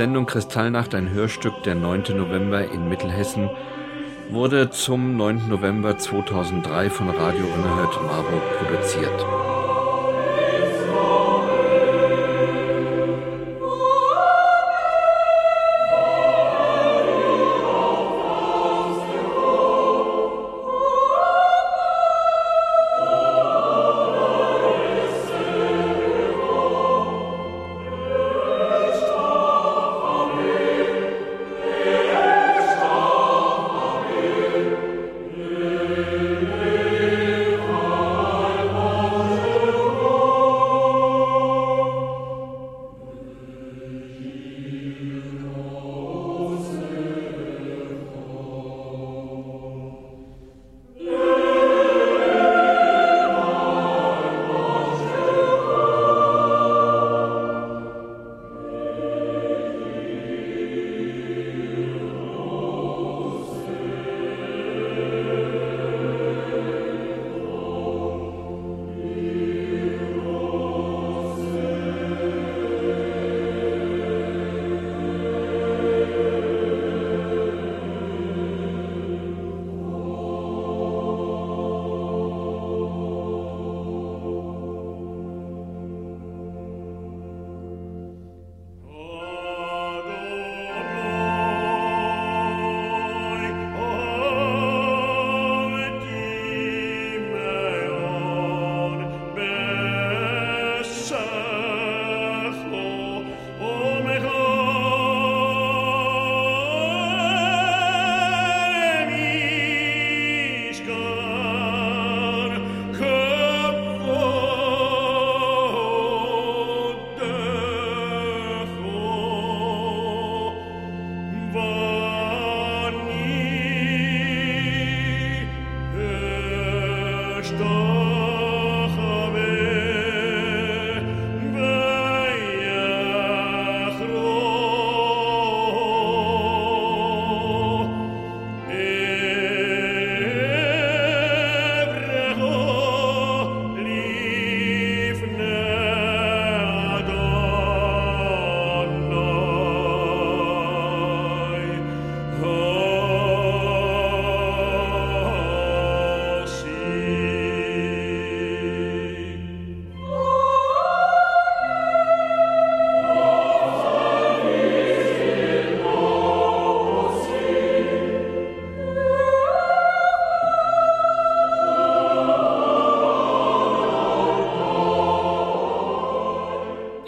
Sendung Kristallnacht, ein Hörstück der 9. November in Mittelhessen, wurde zum 9. November 2003 von Radio Unerhört Marburg produziert.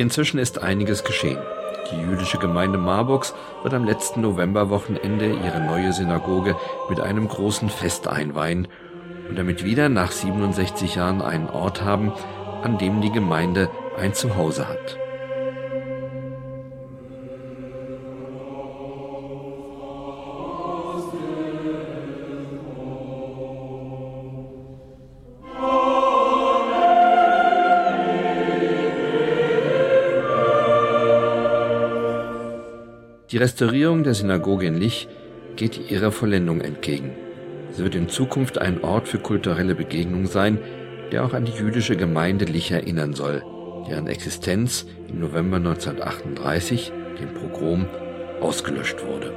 Inzwischen ist einiges geschehen. Die jüdische Gemeinde Marburgs wird am letzten Novemberwochenende ihre neue Synagoge mit einem großen Fest einweihen und damit wieder nach 67 Jahren einen Ort haben, an dem die Gemeinde ein Zuhause hat. Die Restaurierung der Synagoge in Lich geht ihrer Vollendung entgegen. Sie wird in Zukunft ein Ort für kulturelle Begegnung sein, der auch an die jüdische Gemeinde Lich erinnern soll, deren Existenz im November 1938, dem Pogrom, ausgelöscht wurde.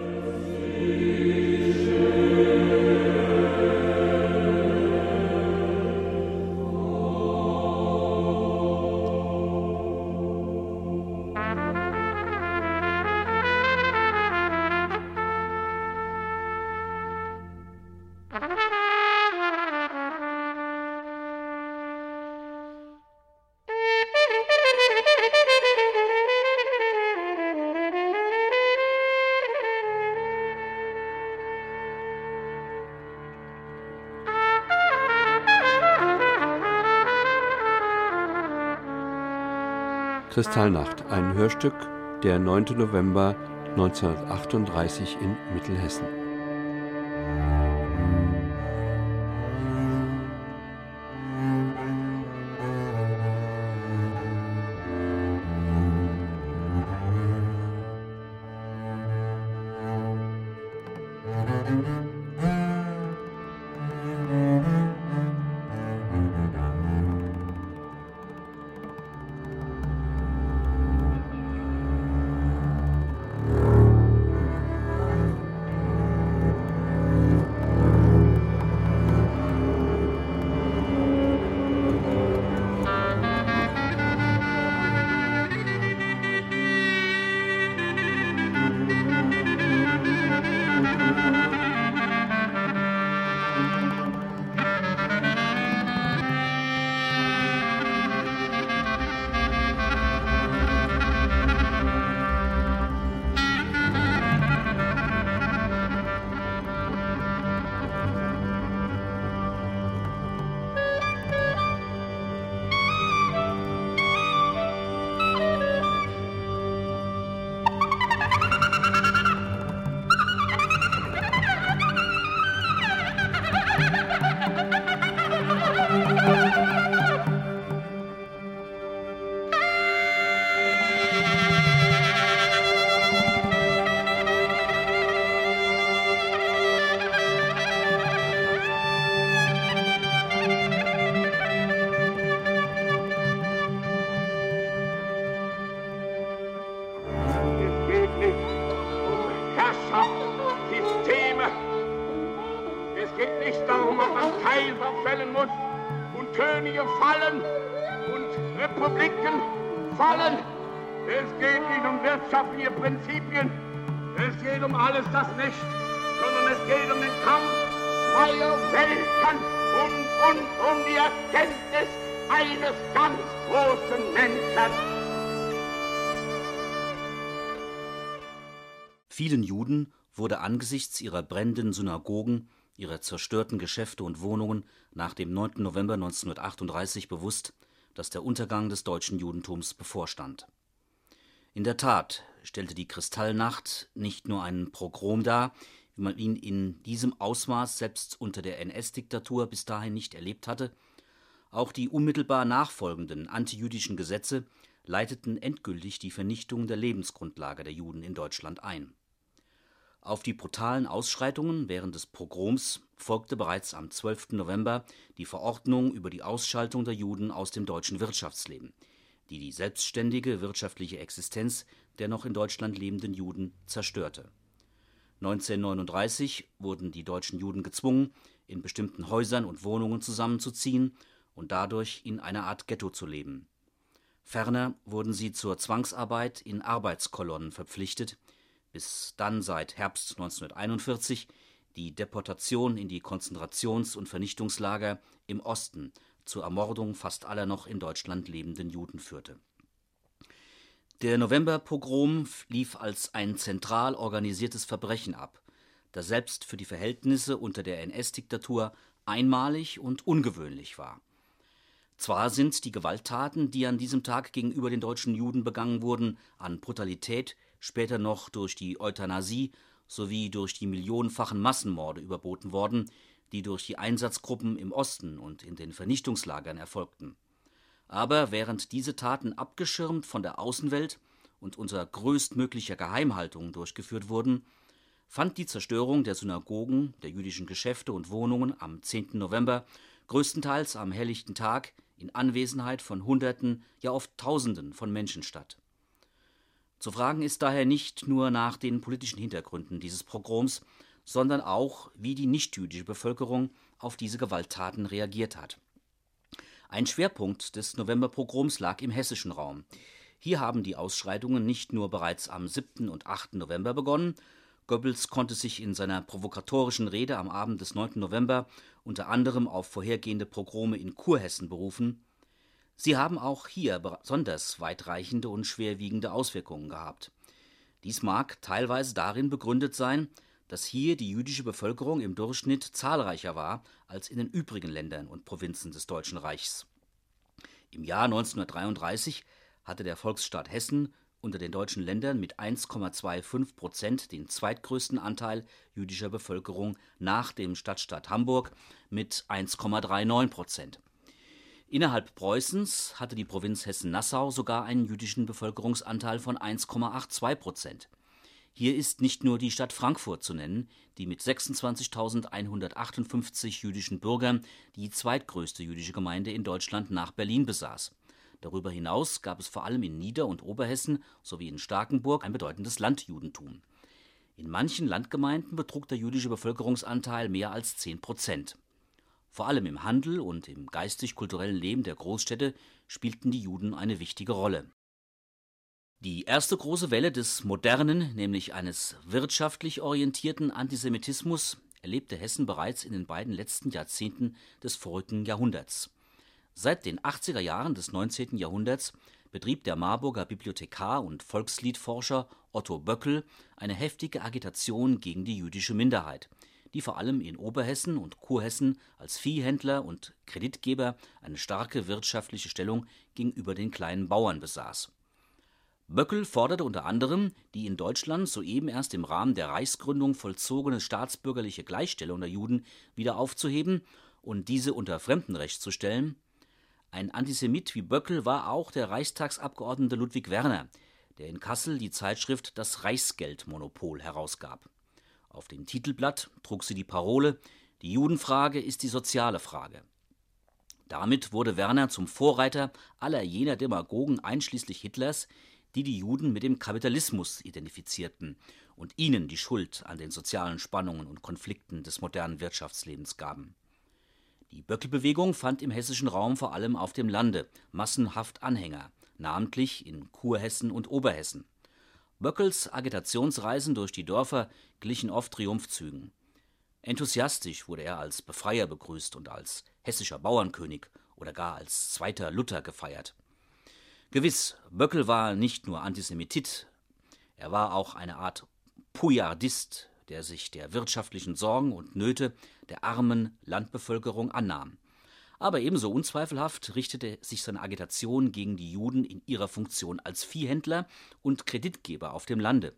Kristallnacht, ein Hörstück der 9. November 1938 in Mittelhessen. Vielen Juden wurde angesichts ihrer brennenden Synagogen, ihrer zerstörten Geschäfte und Wohnungen nach dem 9. November 1938 bewusst, dass der Untergang des deutschen Judentums bevorstand. In der Tat stellte die Kristallnacht nicht nur einen Pogrom dar, wie man ihn in diesem Ausmaß selbst unter der NS-Diktatur bis dahin nicht erlebt hatte, auch die unmittelbar nachfolgenden antijüdischen Gesetze leiteten endgültig die Vernichtung der Lebensgrundlage der Juden in Deutschland ein auf die brutalen Ausschreitungen während des Pogroms folgte bereits am 12. November die Verordnung über die Ausschaltung der Juden aus dem deutschen Wirtschaftsleben, die die selbstständige wirtschaftliche Existenz der noch in Deutschland lebenden Juden zerstörte. 1939 wurden die deutschen Juden gezwungen, in bestimmten Häusern und Wohnungen zusammenzuziehen und dadurch in einer Art Ghetto zu leben. Ferner wurden sie zur Zwangsarbeit in Arbeitskolonnen verpflichtet bis dann seit Herbst 1941 die Deportation in die Konzentrations- und Vernichtungslager im Osten zur Ermordung fast aller noch in Deutschland lebenden Juden führte. Der Novemberpogrom lief als ein zentral organisiertes Verbrechen ab, das selbst für die Verhältnisse unter der NS-Diktatur einmalig und ungewöhnlich war. Zwar sind die Gewalttaten, die an diesem Tag gegenüber den deutschen Juden begangen wurden, an Brutalität später noch durch die Euthanasie sowie durch die millionenfachen Massenmorde überboten worden, die durch die Einsatzgruppen im Osten und in den Vernichtungslagern erfolgten. Aber während diese Taten abgeschirmt von der Außenwelt und unter größtmöglicher Geheimhaltung durchgeführt wurden, fand die Zerstörung der Synagogen, der jüdischen Geschäfte und Wohnungen am 10. November größtenteils am helllichten Tag in Anwesenheit von Hunderten, ja oft Tausenden von Menschen statt zu fragen ist daher nicht nur nach den politischen Hintergründen dieses Pogroms, sondern auch, wie die nichtjüdische Bevölkerung auf diese Gewalttaten reagiert hat. Ein Schwerpunkt des Novemberpogroms lag im hessischen Raum. Hier haben die Ausschreitungen nicht nur bereits am 7. und 8. November begonnen, Goebbels konnte sich in seiner provokatorischen Rede am Abend des 9. November unter anderem auf vorhergehende Pogrome in Kurhessen berufen, Sie haben auch hier besonders weitreichende und schwerwiegende Auswirkungen gehabt. Dies mag teilweise darin begründet sein, dass hier die jüdische Bevölkerung im Durchschnitt zahlreicher war als in den übrigen Ländern und Provinzen des Deutschen Reichs. Im Jahr 1933 hatte der Volksstaat Hessen unter den deutschen Ländern mit 1,25 Prozent den zweitgrößten Anteil jüdischer Bevölkerung nach dem Stadtstaat Hamburg mit 1,39 Prozent. Innerhalb Preußens hatte die Provinz Hessen-Nassau sogar einen jüdischen Bevölkerungsanteil von 1,82 Prozent. Hier ist nicht nur die Stadt Frankfurt zu nennen, die mit 26.158 jüdischen Bürgern die zweitgrößte jüdische Gemeinde in Deutschland nach Berlin besaß. Darüber hinaus gab es vor allem in Nieder- und Oberhessen sowie in Starkenburg ein bedeutendes Landjudentum. In manchen Landgemeinden betrug der jüdische Bevölkerungsanteil mehr als 10 Prozent. Vor allem im Handel und im geistig-kulturellen Leben der Großstädte spielten die Juden eine wichtige Rolle. Die erste große Welle des modernen, nämlich eines wirtschaftlich orientierten Antisemitismus erlebte Hessen bereits in den beiden letzten Jahrzehnten des vorigen Jahrhunderts. Seit den 80er Jahren des 19. Jahrhunderts betrieb der Marburger Bibliothekar und Volksliedforscher Otto Böckel eine heftige Agitation gegen die jüdische Minderheit, die vor allem in Oberhessen und Kurhessen als Viehhändler und Kreditgeber eine starke wirtschaftliche Stellung gegenüber den kleinen Bauern besaß. Böckel forderte unter anderem, die in Deutschland soeben erst im Rahmen der Reichsgründung vollzogene staatsbürgerliche Gleichstellung der Juden wieder aufzuheben und diese unter Fremdenrecht zu stellen. Ein Antisemit wie Böckel war auch der Reichstagsabgeordnete Ludwig Werner, der in Kassel die Zeitschrift Das Reichsgeldmonopol herausgab auf dem Titelblatt trug sie die Parole Die Judenfrage ist die soziale Frage. Damit wurde Werner zum Vorreiter aller jener Demagogen einschließlich Hitlers, die die Juden mit dem Kapitalismus identifizierten und ihnen die Schuld an den sozialen Spannungen und Konflikten des modernen Wirtschaftslebens gaben. Die Böckelbewegung fand im hessischen Raum vor allem auf dem Lande massenhaft Anhänger, namentlich in Kurhessen und Oberhessen. Böckels Agitationsreisen durch die Dörfer glichen oft Triumphzügen. Enthusiastisch wurde er als Befreier begrüßt und als hessischer Bauernkönig oder gar als zweiter Luther gefeiert. Gewiss, Böckel war nicht nur Antisemitit, er war auch eine Art Pujardist, der sich der wirtschaftlichen Sorgen und Nöte der armen Landbevölkerung annahm. Aber ebenso unzweifelhaft richtete sich seine Agitation gegen die Juden in ihrer Funktion als Viehhändler und Kreditgeber auf dem Lande.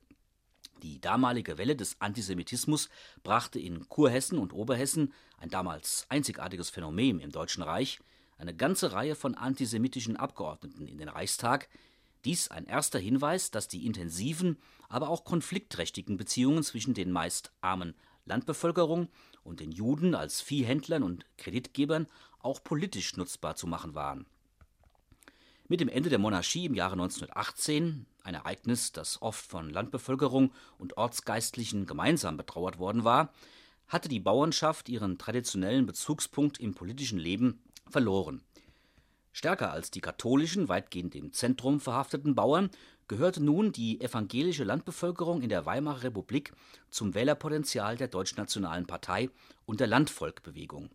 Die damalige Welle des Antisemitismus brachte in Kurhessen und Oberhessen, ein damals einzigartiges Phänomen im Deutschen Reich, eine ganze Reihe von antisemitischen Abgeordneten in den Reichstag, dies ein erster Hinweis, dass die intensiven, aber auch konfliktträchtigen Beziehungen zwischen den meist armen Landbevölkerung und den Juden als Viehhändlern und Kreditgebern auch politisch nutzbar zu machen waren. Mit dem Ende der Monarchie im Jahre 1918, ein Ereignis, das oft von Landbevölkerung und Ortsgeistlichen gemeinsam betrauert worden war, hatte die Bauernschaft ihren traditionellen Bezugspunkt im politischen Leben verloren. Stärker als die katholischen, weitgehend im Zentrum verhafteten Bauern gehörte nun die evangelische Landbevölkerung in der Weimarer Republik zum Wählerpotenzial der Deutschnationalen Partei und der Landvolkbewegung.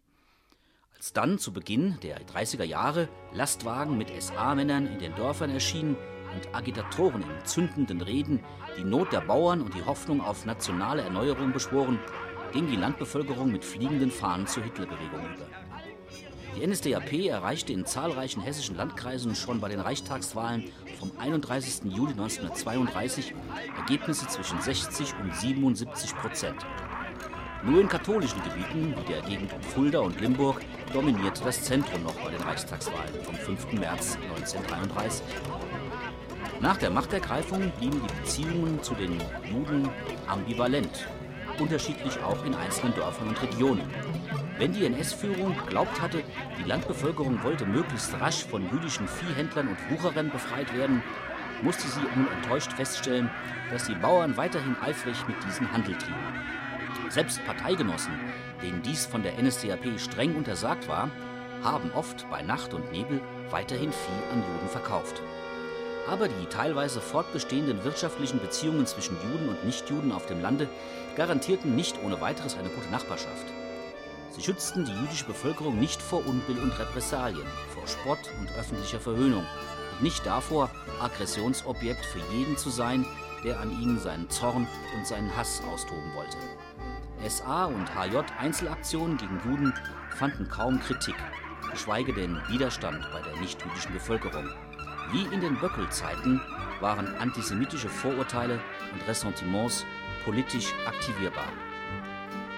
Als dann zu Beginn der 30er Jahre Lastwagen mit SA-Männern in den Dörfern erschienen und Agitatoren in zündenden Reden die Not der Bauern und die Hoffnung auf nationale Erneuerung beschworen, ging die Landbevölkerung mit fliegenden Fahnen zur Hitlerbewegung über. Die NSDAP erreichte in zahlreichen hessischen Landkreisen schon bei den Reichstagswahlen vom 31. Juli 1932 Ergebnisse zwischen 60 und 77 Prozent. Nur in katholischen Gebieten, wie der Gegend um Fulda und Limburg, dominierte das Zentrum noch bei den Reichstagswahlen vom 5. März 1933. Nach der Machtergreifung blieben die Beziehungen zu den Juden ambivalent, unterschiedlich auch in einzelnen Dörfern und Regionen. Wenn die NS-Führung geglaubt hatte, die Landbevölkerung wollte möglichst rasch von jüdischen Viehhändlern und Wucherern befreit werden, musste sie nun enttäuscht feststellen, dass die Bauern weiterhin eifrig mit diesem Handel trieben. Selbst Parteigenossen, denen dies von der NSDAP streng untersagt war, haben oft bei Nacht und Nebel weiterhin Vieh an Juden verkauft. Aber die teilweise fortbestehenden wirtschaftlichen Beziehungen zwischen Juden und Nichtjuden auf dem Lande garantierten nicht ohne weiteres eine gute Nachbarschaft. Sie schützten die jüdische Bevölkerung nicht vor Unbill und Repressalien, vor Spott und öffentlicher Verhöhnung und nicht davor, Aggressionsobjekt für jeden zu sein, der an ihnen seinen Zorn und seinen Hass austoben wollte. SA und HJ Einzelaktionen gegen Juden fanden kaum Kritik, geschweige denn Widerstand bei der nichtjüdischen Bevölkerung. Wie in den Böckelzeiten waren antisemitische Vorurteile und Ressentiments politisch aktivierbar.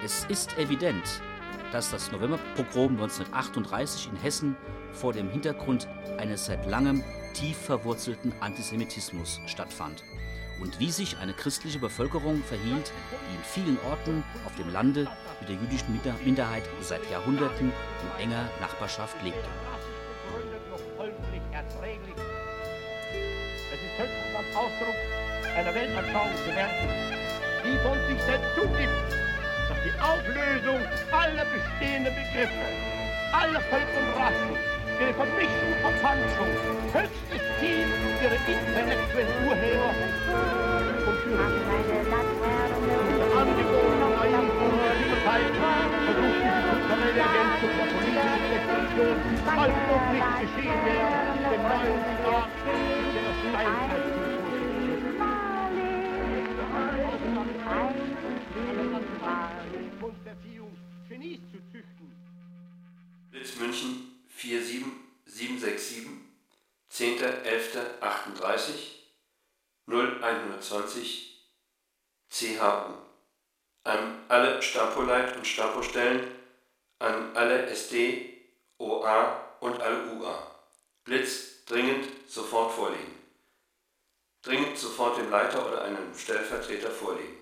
Es ist evident, dass das Novemberpogrom 1938 in Hessen vor dem Hintergrund eines seit langem tief verwurzelten Antisemitismus stattfand und wie sich eine christliche Bevölkerung verhielt, die in vielen Orten auf dem Lande mit der jüdischen Minderheit seit Jahrhunderten in enger Nachbarschaft lebte. Es ist höchstens am Ausdruck einer Weltanschauung zu werden, die von sich selbst zugibt, dass die Auflösung aller bestehenden Begriffe, aller Völker und Rassen, ihre Vermischung und Verpanschung, höchstes Ziel ihrer intellektuellen Urheber und Führer. Unter angeborenen Einfuhr dieser Zeit versucht diese kulturelle Ergänzung der politischen Definition, als noch nicht geschehen wäre, den neuen Staat der Steinzeit Blitz München 47767 10.11.38 0120 CHU an alle Stapoleit und Stapostellen, an alle SD, OA und alle UA. Blitz dringend sofort vorlegen. Dringend sofort dem Leiter oder einem Stellvertreter vorlegen.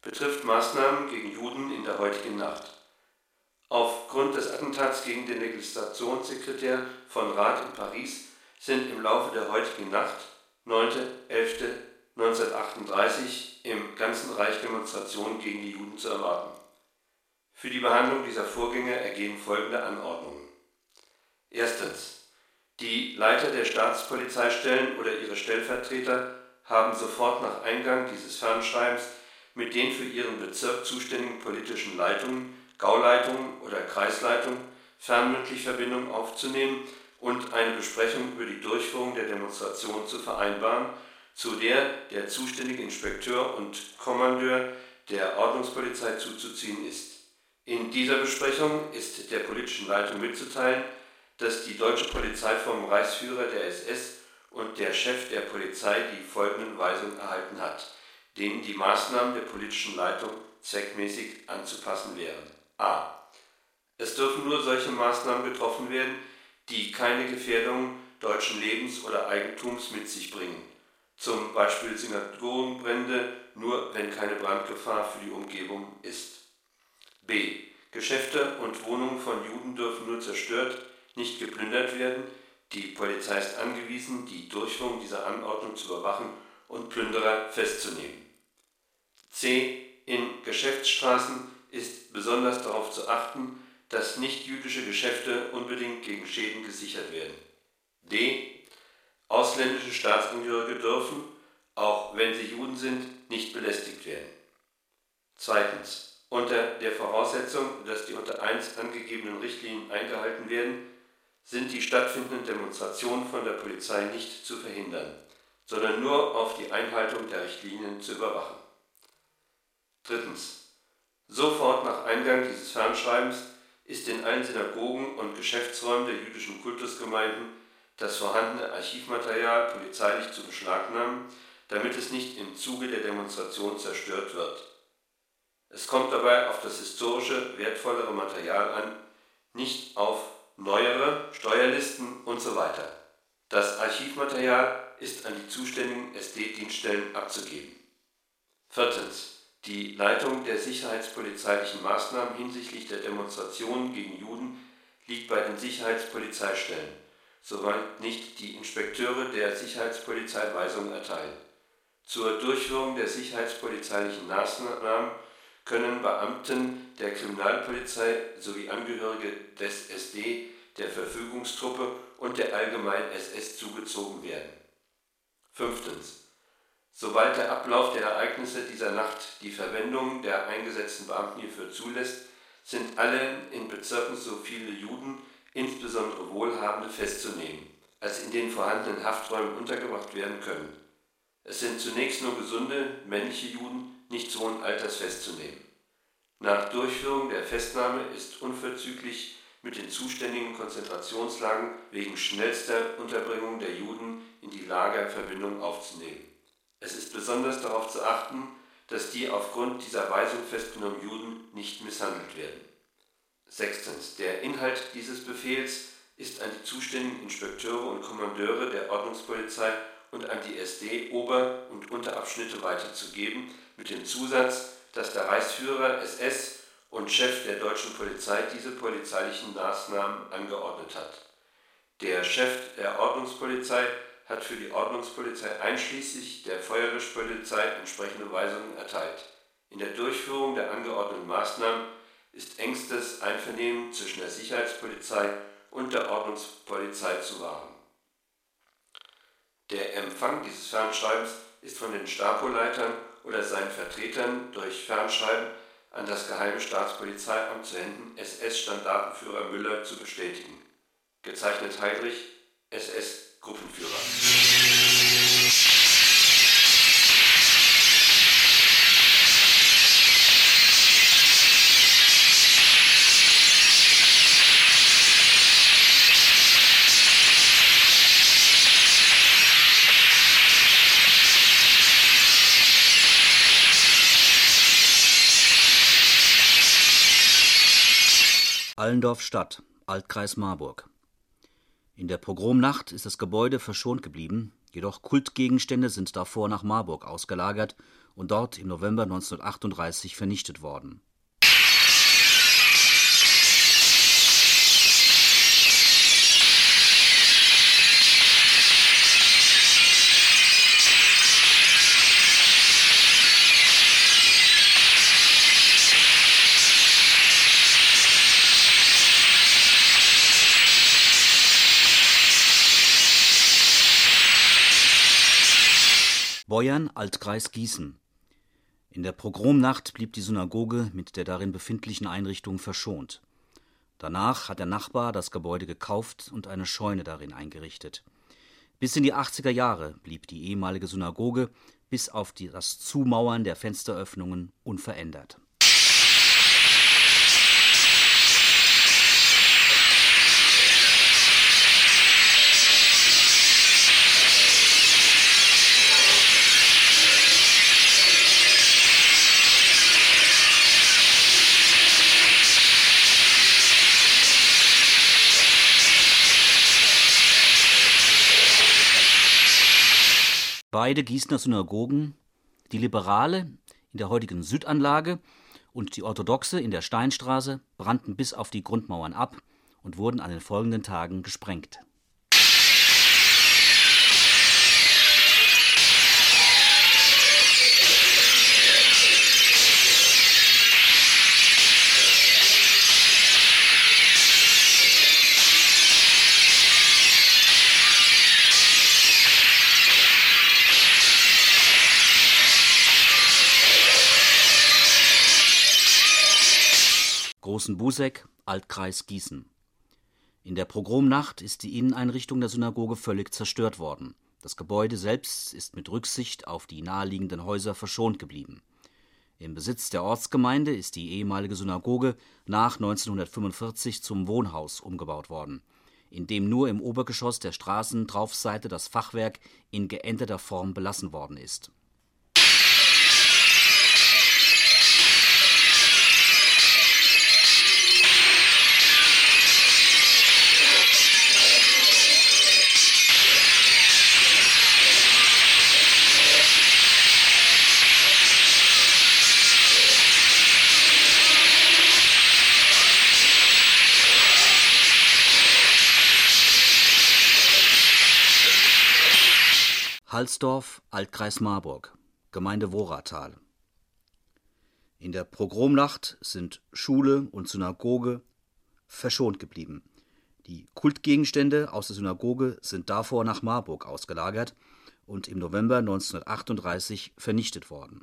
Betrifft Maßnahmen gegen Juden in der heutigen Nacht. Aufgrund des Attentats gegen den Legislationssekretär von Rat in Paris sind im Laufe der heutigen Nacht, 9.11. 1938 im ganzen Reich Demonstrationen gegen die Juden zu erwarten. Für die Behandlung dieser Vorgänge ergehen folgende Anordnungen. Erstens. Die Leiter der Staatspolizeistellen oder ihre Stellvertreter haben sofort nach Eingang dieses Fernschreibens mit den für ihren Bezirk zuständigen politischen Leitungen, Gauleitungen oder Kreisleitungen fernmündlich Verbindung aufzunehmen und eine Besprechung über die Durchführung der Demonstration zu vereinbaren, zu der der zuständige Inspekteur und Kommandeur der Ordnungspolizei zuzuziehen ist. In dieser Besprechung ist der politischen Leitung mitzuteilen, dass die deutsche Polizei vom Reichsführer der SS und der Chef der Polizei die folgenden Weisungen erhalten hat, denen die Maßnahmen der politischen Leitung zweckmäßig anzupassen wären. A. Es dürfen nur solche Maßnahmen getroffen werden, die keine Gefährdung deutschen Lebens oder Eigentums mit sich bringen, zum Beispiel Synagogenbrände, nur wenn keine Brandgefahr für die Umgebung ist. B. Geschäfte und Wohnungen von Juden dürfen nur zerstört, nicht geplündert werden. Die Polizei ist angewiesen, die Durchführung dieser Anordnung zu überwachen und Plünderer festzunehmen. C. In Geschäftsstraßen ist besonders darauf zu achten, dass nichtjüdische Geschäfte unbedingt gegen Schäden gesichert werden. D. Ausländische Staatsangehörige dürfen, auch wenn sie Juden sind, nicht belästigt werden. Zweitens. Unter der Voraussetzung, dass die unter 1 angegebenen Richtlinien eingehalten werden, sind die stattfindenden Demonstrationen von der Polizei nicht zu verhindern, sondern nur auf die Einhaltung der Richtlinien zu überwachen. Drittens. Sofort nach Eingang dieses Fernschreibens ist in allen Synagogen und Geschäftsräumen der jüdischen Kultusgemeinden das vorhandene Archivmaterial polizeilich zu beschlagnahmen, damit es nicht im Zuge der Demonstration zerstört wird. Es kommt dabei auf das historische, wertvollere Material an, nicht auf neuere Steuerlisten usw. So das Archivmaterial ist an die zuständigen SD-Dienststellen abzugeben. Viertens. Die Leitung der sicherheitspolizeilichen Maßnahmen hinsichtlich der Demonstrationen gegen Juden liegt bei den Sicherheitspolizeistellen, soweit nicht die Inspekteure der Sicherheitspolizei Weisungen erteilen. Zur Durchführung der sicherheitspolizeilichen Maßnahmen können Beamten der Kriminalpolizei sowie Angehörige des SD, der Verfügungstruppe und der allgemeinen SS zugezogen werden. Fünftens. Sobald der Ablauf der Ereignisse dieser Nacht die Verwendung der eingesetzten Beamten hierfür zulässt, sind alle in Bezirken so viele Juden, insbesondere Wohlhabende, festzunehmen, als in den vorhandenen Hafträumen untergebracht werden können. Es sind zunächst nur gesunde, männliche Juden nicht hohen Alters festzunehmen. Nach Durchführung der Festnahme ist unverzüglich mit den zuständigen Konzentrationslagen wegen schnellster Unterbringung der Juden in die Lager Verbindung aufzunehmen. Es ist besonders darauf zu achten, dass die aufgrund dieser Weisung festgenommenen Juden nicht misshandelt werden. Sechstens. Der Inhalt dieses Befehls ist an die zuständigen Inspekteure und Kommandeure der Ordnungspolizei und an die SD Ober- und Unterabschnitte weiterzugeben, mit dem Zusatz, dass der Reichsführer SS und Chef der deutschen Polizei diese polizeilichen Maßnahmen angeordnet hat. Der Chef der Ordnungspolizei hat für die Ordnungspolizei einschließlich der Feuerwehrpolizei entsprechende Weisungen erteilt. In der Durchführung der angeordneten Maßnahmen ist engstes Einvernehmen zwischen der Sicherheitspolizei und der Ordnungspolizei zu wahren. Der Empfang dieses Fernschreibens ist von den Stapoleitern oder seinen Vertretern durch Fernschreiben an das Geheime Staatspolizeiamt zu Händen SS-Standartenführer Müller zu bestätigen. Gezeichnet Heidrich, SS Gruppenführer. Allendorf Stadt, Altkreis Marburg in der Pogromnacht ist das Gebäude verschont geblieben, jedoch Kultgegenstände sind davor nach Marburg ausgelagert und dort im November 1938 vernichtet worden Beuern, Altkreis Gießen. In der Pogromnacht blieb die Synagoge mit der darin befindlichen Einrichtung verschont. Danach hat der Nachbar das Gebäude gekauft und eine Scheune darin eingerichtet. Bis in die 80er Jahre blieb die ehemalige Synagoge bis auf die, das Zumauern der Fensteröffnungen unverändert. Beide Gießener Synagogen, die liberale in der heutigen Südanlage und die orthodoxe in der Steinstraße, brannten bis auf die Grundmauern ab und wurden an den folgenden Tagen gesprengt Großen Buseck, Altkreis Gießen. In der Pogromnacht ist die Inneneinrichtung der Synagoge völlig zerstört worden. Das Gebäude selbst ist mit Rücksicht auf die naheliegenden Häuser verschont geblieben. Im Besitz der Ortsgemeinde ist die ehemalige Synagoge nach 1945 zum Wohnhaus umgebaut worden, in dem nur im Obergeschoss der Straßentraufseite das Fachwerk in geänderter Form belassen worden ist Halsdorf, Altkreis Marburg, Gemeinde Woratal. In der Pogromnacht sind Schule und Synagoge verschont geblieben. Die Kultgegenstände aus der Synagoge sind davor nach Marburg ausgelagert und im November 1938 vernichtet worden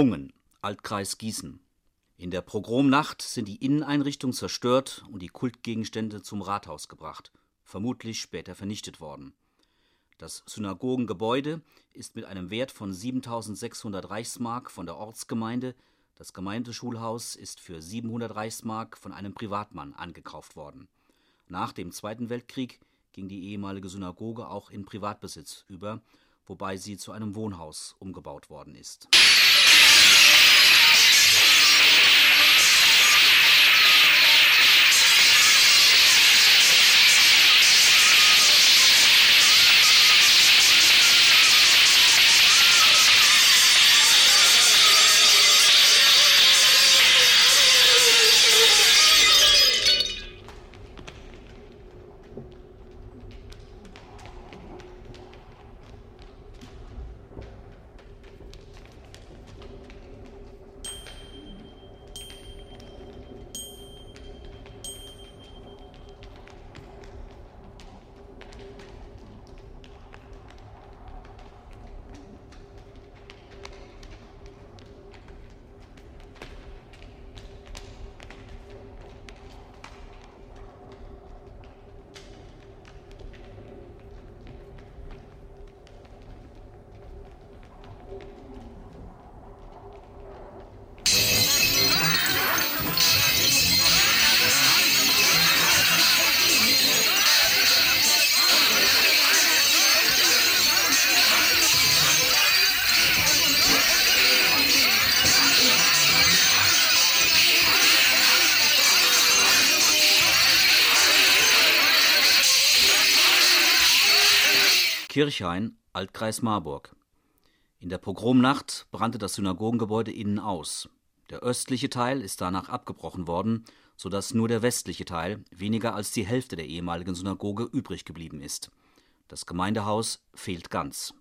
Hungen, Altkreis Gießen. In der Pogromnacht sind die Inneneinrichtungen zerstört und die Kultgegenstände zum Rathaus gebracht, vermutlich später vernichtet worden. Das Synagogengebäude ist mit einem Wert von 7600 Reichsmark von der Ortsgemeinde, das Gemeindeschulhaus ist für 700 Reichsmark von einem Privatmann angekauft worden. Nach dem Zweiten Weltkrieg ging die ehemalige Synagoge auch in Privatbesitz über, wobei sie zu einem Wohnhaus umgebaut worden ist Kirchhain, Altkreis Marburg. In der Pogromnacht brannte das Synagogengebäude innen aus. Der östliche Teil ist danach abgebrochen worden, so dass nur der westliche Teil, weniger als die Hälfte der ehemaligen Synagoge, übrig geblieben ist. Das Gemeindehaus fehlt ganz.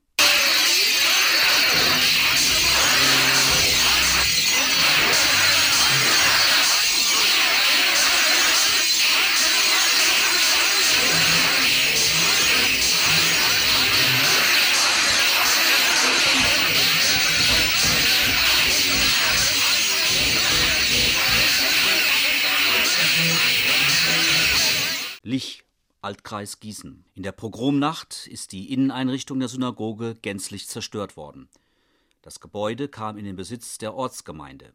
Lich, Altkreis Gießen. In der Pogromnacht ist die Inneneinrichtung der Synagoge gänzlich zerstört worden. Das Gebäude kam in den Besitz der Ortsgemeinde.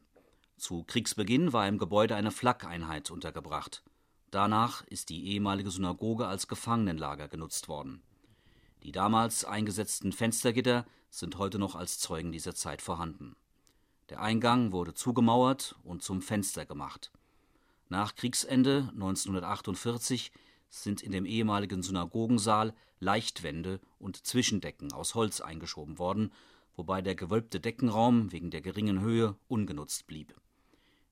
Zu Kriegsbeginn war im Gebäude eine Flakeinheit untergebracht. Danach ist die ehemalige Synagoge als Gefangenenlager genutzt worden. Die damals eingesetzten Fenstergitter sind heute noch als Zeugen dieser Zeit vorhanden. Der Eingang wurde zugemauert und zum Fenster gemacht. Nach Kriegsende 1948 sind in dem ehemaligen Synagogensaal Leichtwände und Zwischendecken aus Holz eingeschoben worden, wobei der gewölbte Deckenraum wegen der geringen Höhe ungenutzt blieb.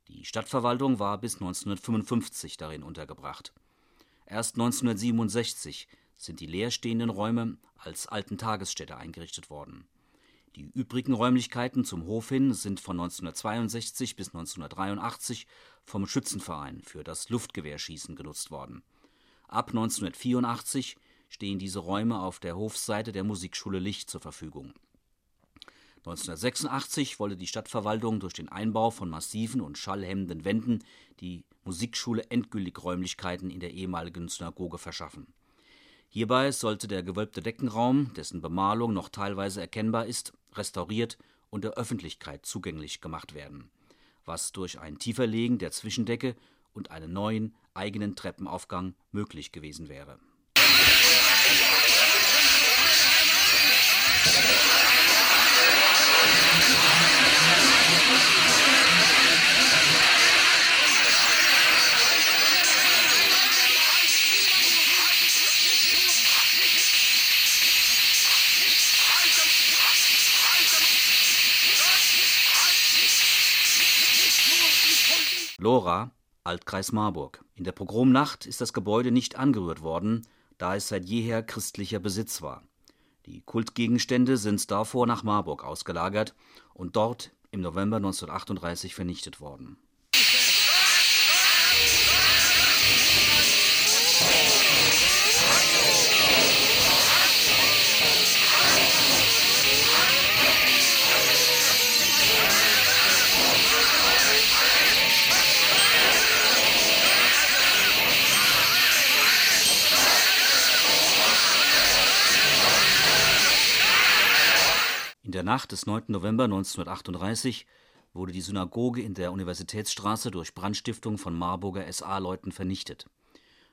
Die Stadtverwaltung war bis 1955 darin untergebracht. Erst 1967 sind die leerstehenden Räume als Alten-Tagesstätte eingerichtet worden. Die übrigen Räumlichkeiten zum Hof hin sind von 1962 bis 1983 vom Schützenverein für das Luftgewehrschießen genutzt worden Ab 1984 stehen diese Räume auf der Hofseite der Musikschule Licht zur Verfügung. 1986 wollte die Stadtverwaltung durch den Einbau von massiven und schallhemmenden Wänden die Musikschule endgültig Räumlichkeiten in der ehemaligen Synagoge verschaffen. Hierbei sollte der gewölbte Deckenraum, dessen Bemalung noch teilweise erkennbar ist, restauriert und der Öffentlichkeit zugänglich gemacht werden, was durch ein Tieferlegen der Zwischendecke und einen neuen, eigenen Treppenaufgang möglich gewesen wäre. Lora Altkreis Marburg. In der Pogromnacht ist das Gebäude nicht angerührt worden, da es seit jeher christlicher Besitz war. Die Kultgegenstände sind davor nach Marburg ausgelagert und dort im November 1938 vernichtet worden der Nacht des 9. November 1938 wurde die Synagoge in der Universitätsstraße durch Brandstiftung von Marburger SA-Leuten vernichtet.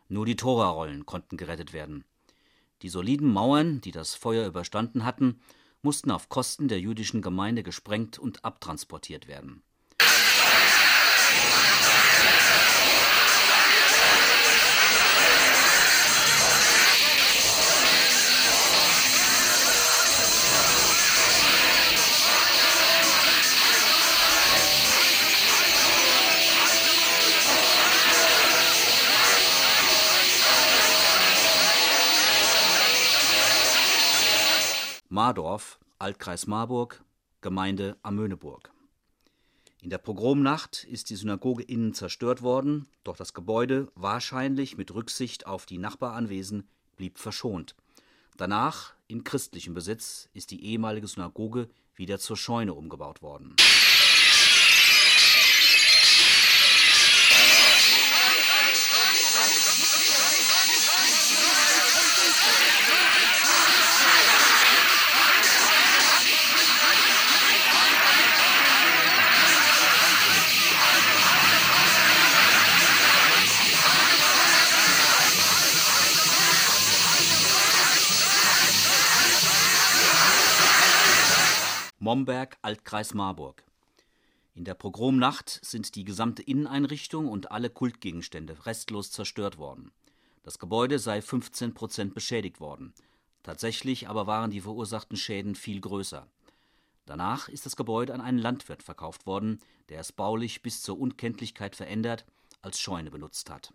Nur die Torarollen konnten gerettet werden. Die soliden Mauern, die das Feuer überstanden hatten, mussten auf Kosten der jüdischen Gemeinde gesprengt und abtransportiert werden Mardorf, Altkreis Marburg, Gemeinde Amöneburg. In der Pogromnacht ist die Synagoge innen zerstört worden, doch das Gebäude, wahrscheinlich mit Rücksicht auf die Nachbaranwesen, blieb verschont. Danach, in christlichem Besitz, ist die ehemalige Synagoge wieder zur Scheune umgebaut worden Momberg, Altkreis Marburg. In der Pogromnacht sind die gesamte Inneneinrichtung und alle Kultgegenstände restlos zerstört worden. Das Gebäude sei 15 Prozent beschädigt worden. Tatsächlich aber waren die verursachten Schäden viel größer. Danach ist das Gebäude an einen Landwirt verkauft worden, der es baulich bis zur Unkenntlichkeit verändert als Scheune benutzt hat.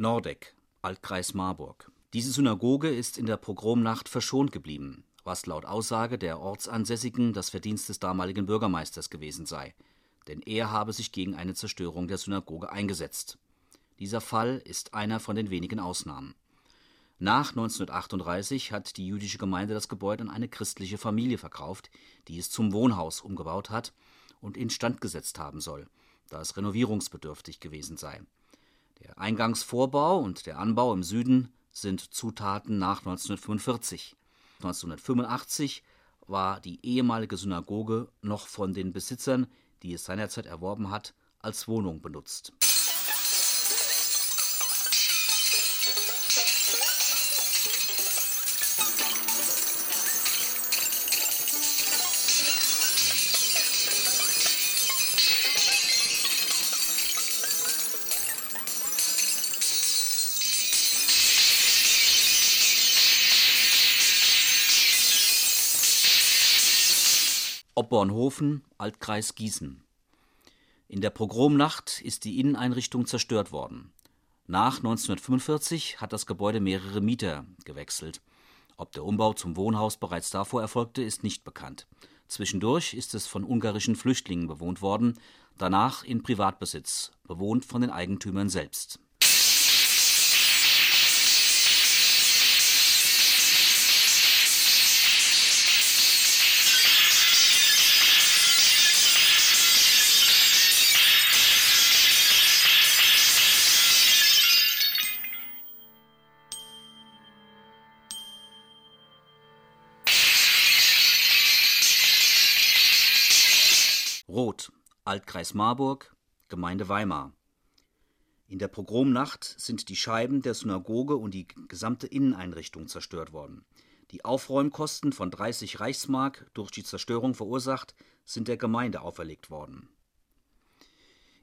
Nordeck, Altkreis Marburg. Diese Synagoge ist in der Pogromnacht verschont geblieben, was laut Aussage der Ortsansässigen das Verdienst des damaligen Bürgermeisters gewesen sei, denn er habe sich gegen eine Zerstörung der Synagoge eingesetzt. Dieser Fall ist einer von den wenigen Ausnahmen. Nach 1938 hat die jüdische Gemeinde das Gebäude an eine christliche Familie verkauft, die es zum Wohnhaus umgebaut hat und instand gesetzt haben soll, da es renovierungsbedürftig gewesen sei der Eingangsvorbau und der Anbau im Süden sind Zutaten nach 1945. 1985 war die ehemalige Synagoge noch von den Besitzern, die es seinerzeit erworben hat, als Wohnung benutzt Obbornhofen, Altkreis Gießen. In der Pogromnacht ist die Inneneinrichtung zerstört worden. Nach 1945 hat das Gebäude mehrere Mieter gewechselt. Ob der Umbau zum Wohnhaus bereits davor erfolgte, ist nicht bekannt. Zwischendurch ist es von ungarischen Flüchtlingen bewohnt worden, danach in Privatbesitz, bewohnt von den Eigentümern selbst Altkreis Marburg, Gemeinde Weimar. In der Pogromnacht sind die Scheiben der Synagoge und die gesamte Inneneinrichtung zerstört worden. Die Aufräumkosten von 30 Reichsmark durch die Zerstörung verursacht, sind der Gemeinde auferlegt worden.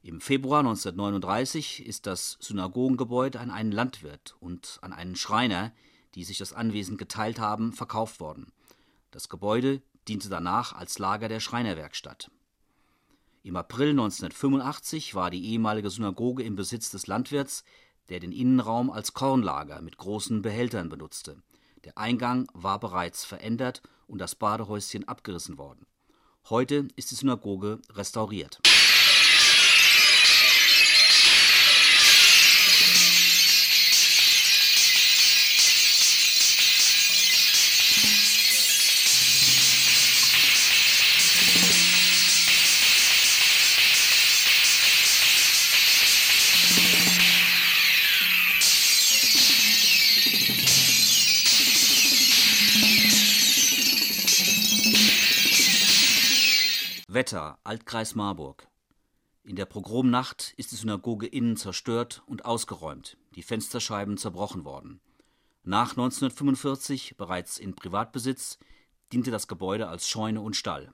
Im Februar 1939 ist das Synagogengebäude an einen Landwirt und an einen Schreiner, die sich das Anwesen geteilt haben, verkauft worden. Das Gebäude diente danach als Lager der Schreinerwerkstatt. Im April 1985 war die ehemalige Synagoge im Besitz des Landwirts, der den Innenraum als Kornlager mit großen Behältern benutzte. Der Eingang war bereits verändert und das Badehäuschen abgerissen worden. Heute ist die Synagoge restauriert. Wetter, Altkreis Marburg. In der Pogromnacht ist die Synagoge innen zerstört und ausgeräumt, die Fensterscheiben zerbrochen worden. Nach 1945, bereits in Privatbesitz, diente das Gebäude als Scheune und Stall.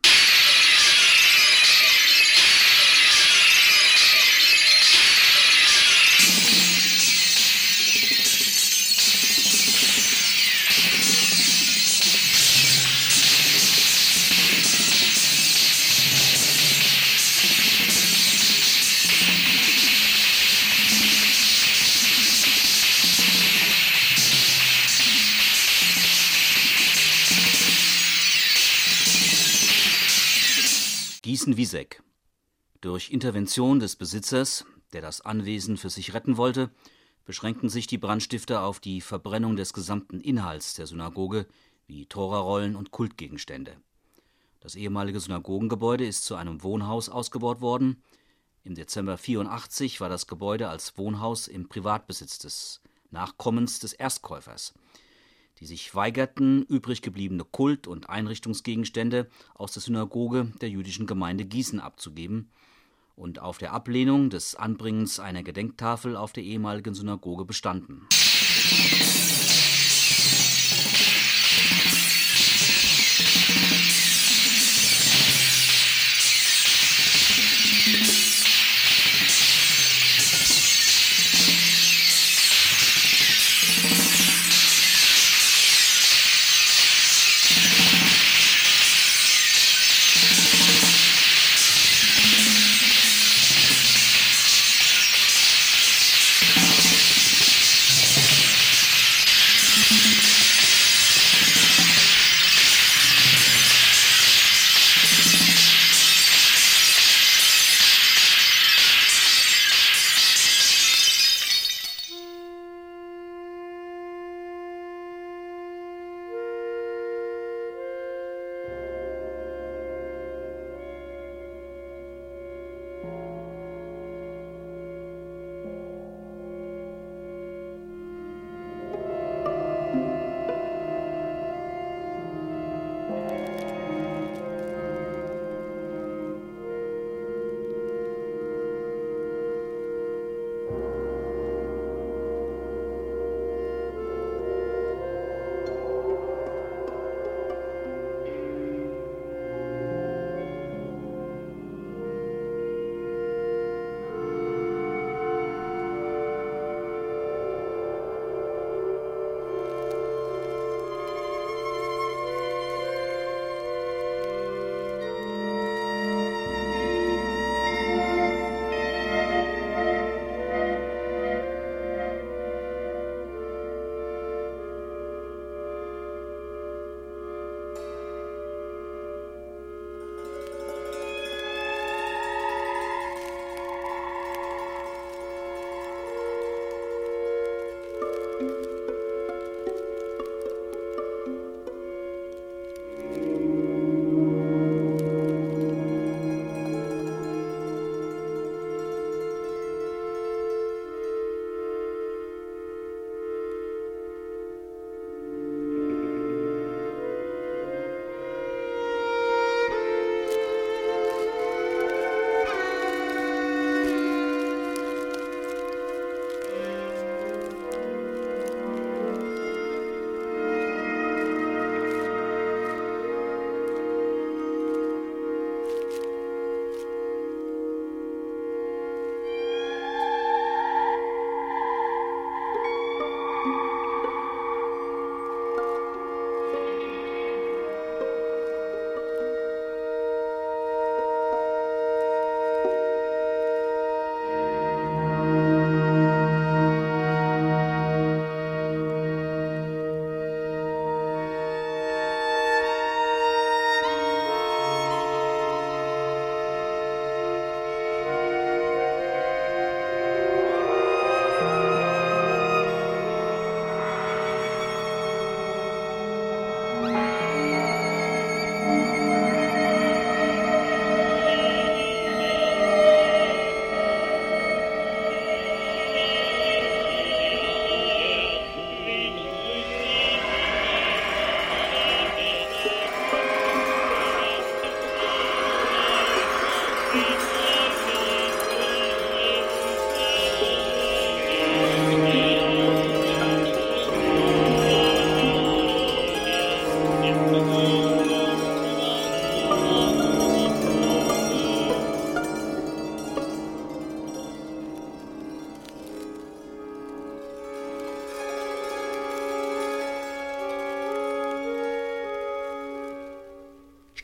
Gießen-Wieseck. Durch Intervention des Besitzers, der das Anwesen für sich retten wollte, beschränkten sich die Brandstifter auf die Verbrennung des gesamten Inhalts der Synagoge, wie Torarollen und Kultgegenstände. Das ehemalige Synagogengebäude ist zu einem Wohnhaus ausgebaut worden. Im Dezember 84 war das Gebäude als Wohnhaus im Privatbesitz des Nachkommens des Erstkäufers die sich weigerten, übrig gebliebene Kult- und Einrichtungsgegenstände aus der Synagoge der jüdischen Gemeinde Gießen abzugeben und auf der Ablehnung des Anbringens einer Gedenktafel auf der ehemaligen Synagoge bestanden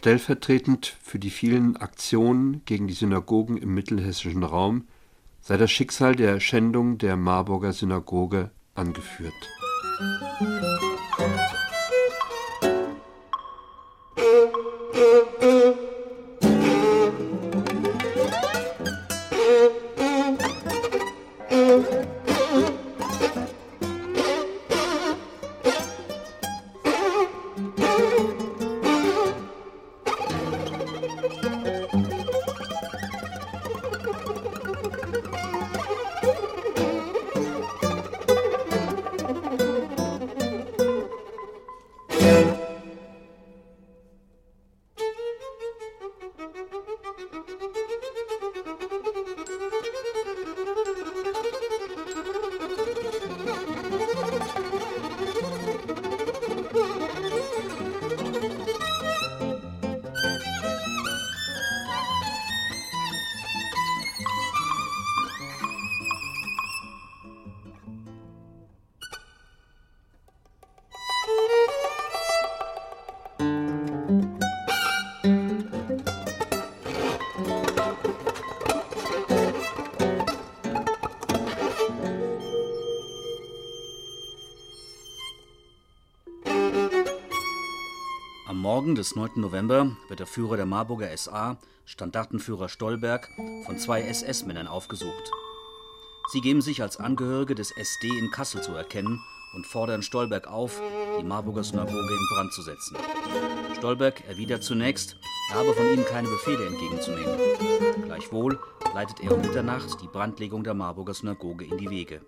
Stellvertretend für die vielen Aktionen gegen die Synagogen im mittelhessischen Raum sei das Schicksal der Schändung der Marburger Synagoge angeführt. Morgen des 9. November wird der Führer der Marburger SA, Standartenführer Stolberg, von zwei SS-Männern aufgesucht. Sie geben sich als Angehörige des SD in Kassel zu erkennen und fordern Stolberg auf, die Marburger Synagoge in Brand zu setzen. Stolberg erwidert zunächst, er habe von ihnen keine Befehle entgegenzunehmen. Gleichwohl leitet er um Mitternacht die Brandlegung der Marburger Synagoge in die Wege.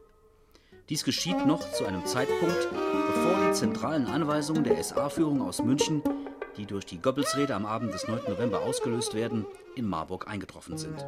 Dies geschieht noch zu einem Zeitpunkt, bevor die zentralen Anweisungen der SA-Führung aus München die durch die Goebbels-Rede am Abend des 9. November ausgelöst werden, in Marburg eingetroffen sind.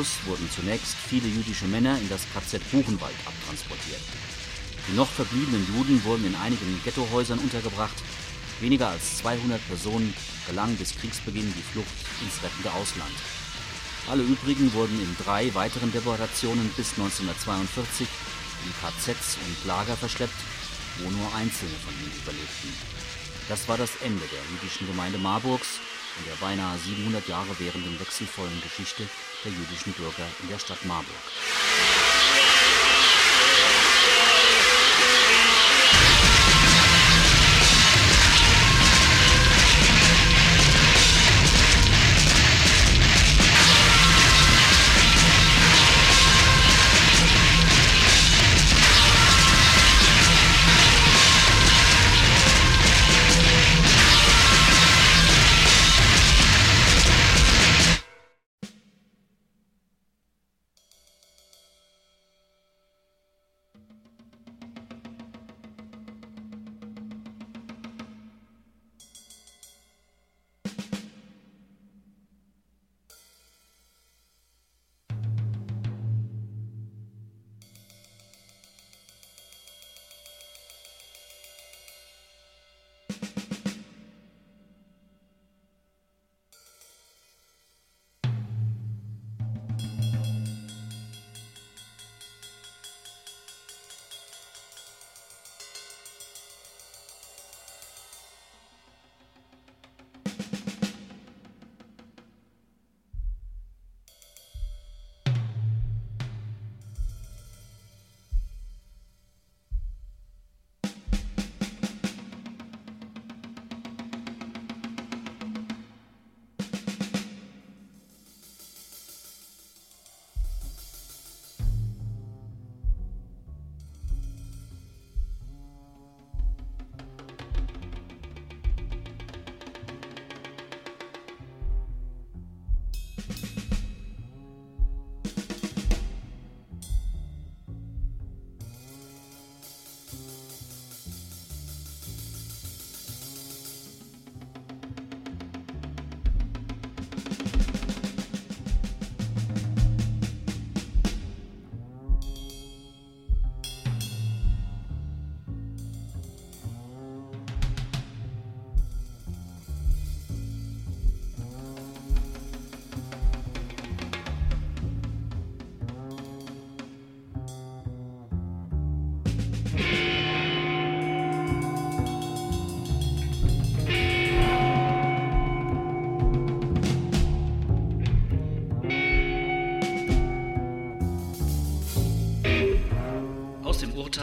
Anschluss wurden zunächst viele jüdische Männer in das KZ Buchenwald abtransportiert. Die noch verbliebenen Juden wurden in einigen Ghettohäusern untergebracht. Weniger als 200 Personen gelang bis Kriegsbeginn die Flucht ins rettende Ausland. Alle übrigen wurden in drei weiteren Deportationen bis 1942 in KZs und Lager verschleppt, wo nur Einzelne von ihnen überlebten. Das war das Ende der jüdischen Gemeinde Marburgs und der beinahe 700 Jahre währenden wechselvollen Geschichte der jüdischen Bürger in der Stadt Marburg.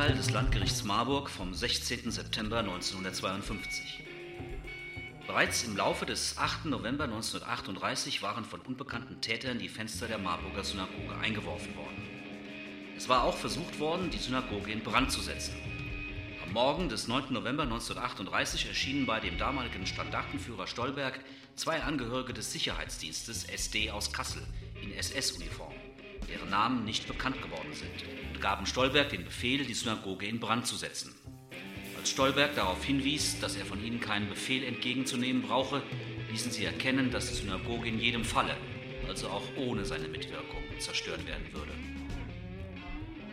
Urteil des Landgerichts Marburg vom 16. September 1952. Bereits im Laufe des 8. November 1938 waren von unbekannten Tätern die Fenster der Marburger Synagoge eingeworfen worden. Es war auch versucht worden, die Synagoge in Brand zu setzen. Am Morgen des 9. November 1938 erschienen bei dem damaligen Standartenführer Stolberg zwei Angehörige des Sicherheitsdienstes SD aus Kassel in SS-Uniform, deren Namen nicht bekannt geworden sind, und gaben Stolberg den Befehl, die Synagoge in Brand zu setzen. Als Stolberg darauf hinwies, dass er von ihnen keinen Befehl entgegenzunehmen brauche, ließen sie erkennen, dass die Synagoge in jedem Falle, also auch ohne seine Mitwirkung, zerstört werden würde.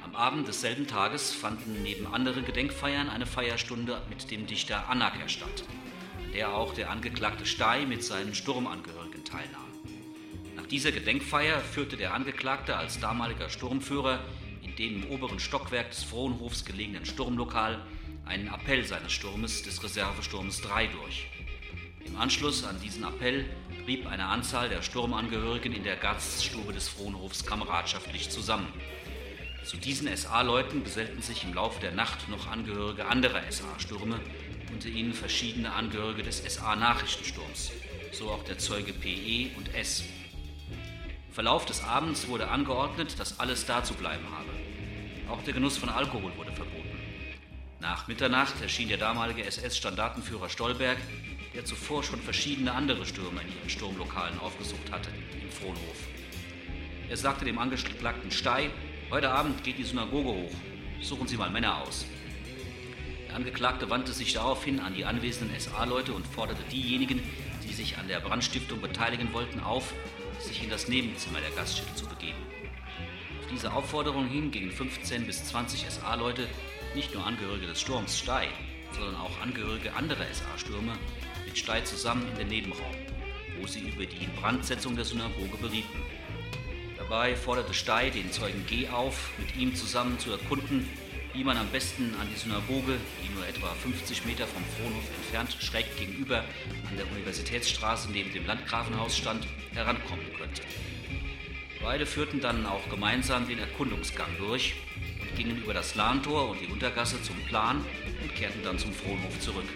Am Abend desselben Tages fanden neben anderen Gedenkfeiern eine Feierstunde mit dem Dichter Anaker statt, an der auch der Angeklagte Stey mit seinen Sturmangehörigen teilnahm. Dieser Gedenkfeier führte der Angeklagte als damaliger Sturmführer in dem im oberen Stockwerk des Frohnhofs gelegenen Sturmlokal einen Appell seines Sturmes, des Reservesturmes 3, durch. Im Anschluss an diesen Appell blieb eine Anzahl der Sturmangehörigen in der Gaststube des Frohnhofs kameradschaftlich zusammen. Zu diesen SA-Leuten gesellten sich im Laufe der Nacht noch Angehörige anderer SA-Stürme, unter ihnen verschiedene Angehörige des SA-Nachrichtensturms, so auch der Zeuge PE und S. Verlauf des Abends wurde angeordnet, dass alles dazu bleiben habe. Auch der Genuss von Alkohol wurde verboten. Nach Mitternacht erschien der damalige SS-Standartenführer Stolberg, der zuvor schon verschiedene andere Stürmer in ihren Sturmlokalen aufgesucht hatte, im Frohnhof. Er sagte dem Angeklagten Stey, Heute Abend geht die Synagoge hoch. Suchen Sie mal Männer aus. Der Angeklagte wandte sich daraufhin an die anwesenden SA-Leute und forderte diejenigen, die sich an der Brandstiftung beteiligen wollten, auf, sich in das Nebenzimmer der Gaststätte zu begeben. Auf diese Aufforderung hin gingen 15 bis 20 SA-Leute, nicht nur Angehörige des Sturms Stey, sondern auch Angehörige anderer SA-Stürme, mit Stey zusammen in den Nebenraum, wo sie über die Inbrandsetzung der Synagoge berieten. Dabei forderte Stey den Zeugen G auf, mit ihm zusammen zu erkunden, wie man am besten an die Synagoge, die nur etwa 50 Meter vom Fronhof entfernt schräg gegenüber an der Universitätsstraße neben dem Landgrafenhaus stand, herankommen könnte. Beide führten dann auch gemeinsam den Erkundungsgang durch und gingen über das Lahntor und die Untergasse zum Plan und kehrten dann zum Fronhof zurück.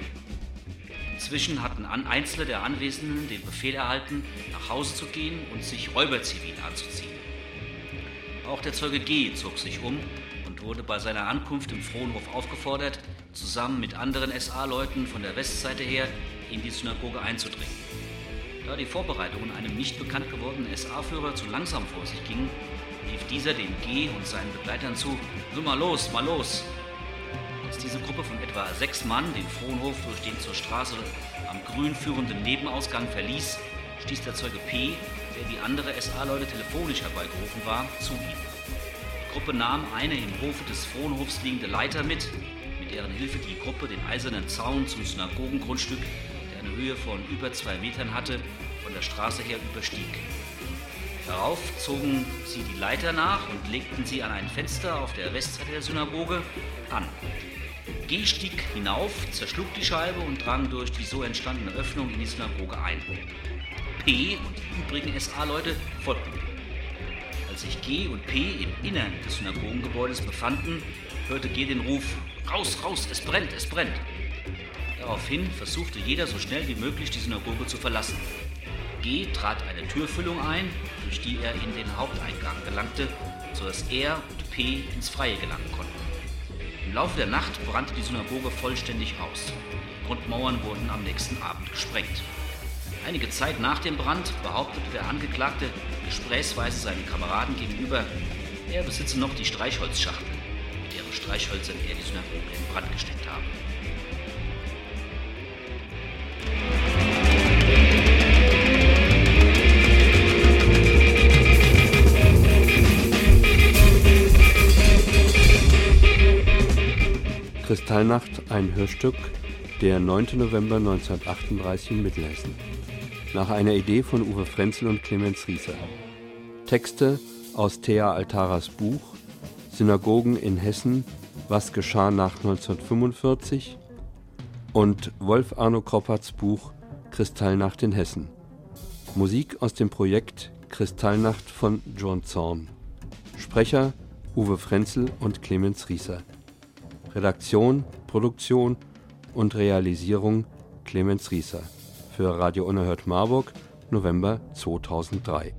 Inzwischen hatten Einzelne der Anwesenden den Befehl erhalten, nach Hause zu gehen und sich Räuberzivil anzuziehen. Auch der Zeuge G zog sich um wurde bei seiner Ankunft im Frohnhof aufgefordert, zusammen mit anderen SA-Leuten von der Westseite her in die Synagoge einzudringen. Da die Vorbereitungen einem nicht bekannt gewordenen SA-Führer zu langsam vor sich gingen, rief dieser dem G und seinen Begleitern zu: Nun mal los, mal los! Als diese Gruppe von etwa sechs Mann den Frohnhof durch den zur Straße am Grün führenden Nebenausgang verließ, stieß der Zeuge P der wie andere SA-Leute telefonisch herbeigerufen war, zu ihm. Die Gruppe nahm eine im Hofe des Frohnhofs liegende Leiter mit, mit deren Hilfe die Gruppe den eisernen Zaun zum Synagogengrundstück, der eine Höhe von über zwei Metern hatte, von der Straße her überstieg. Darauf zogen sie die Leiter nach und legten sie an ein Fenster auf der Westseite der Synagoge an. G stieg hinauf, zerschlug die Scheibe und drang durch die so entstandene Öffnung in die Synagoge ein. P und die übrigen SA-Leute folgten. Als sich G und P im Innern des Synagogengebäudes befanden, hörte G den Ruf: Raus, raus, es brennt, es brennt. Daraufhin versuchte jeder so schnell wie möglich die Synagoge zu verlassen. G trat eine Türfüllung ein, durch die er in den Haupteingang gelangte, sodass er und P ins Freie gelangen konnten. Im Laufe der Nacht brannte die Synagoge vollständig aus. Die Grundmauern wurden am nächsten Abend gesprengt. Einige Zeit nach dem Brand behauptete der Angeklagte gesprächsweise seinen Kameraden gegenüber, er besitze noch die Streichholzschachtel, mit deren Streichhölzern er die Synagoge in Brand gesteckt habe. Kristallnacht, ein Hörstück, der 9. November 1938 in Mittelhessen nach einer Idee von Uwe Frenzel und Clemens Rieser. Texte aus Thea Altaras Buch Synagogen in Hessen, was geschah nach 1945 und Wolf Arno Kropperts Buch Kristallnacht in Hessen. Musik aus dem Projekt Kristallnacht von John Zorn. Sprecher Uwe Frenzel und Clemens Rieser. Redaktion, Produktion und Realisierung Clemens Rieser. Für Radio Unerhört Marburg, November 2003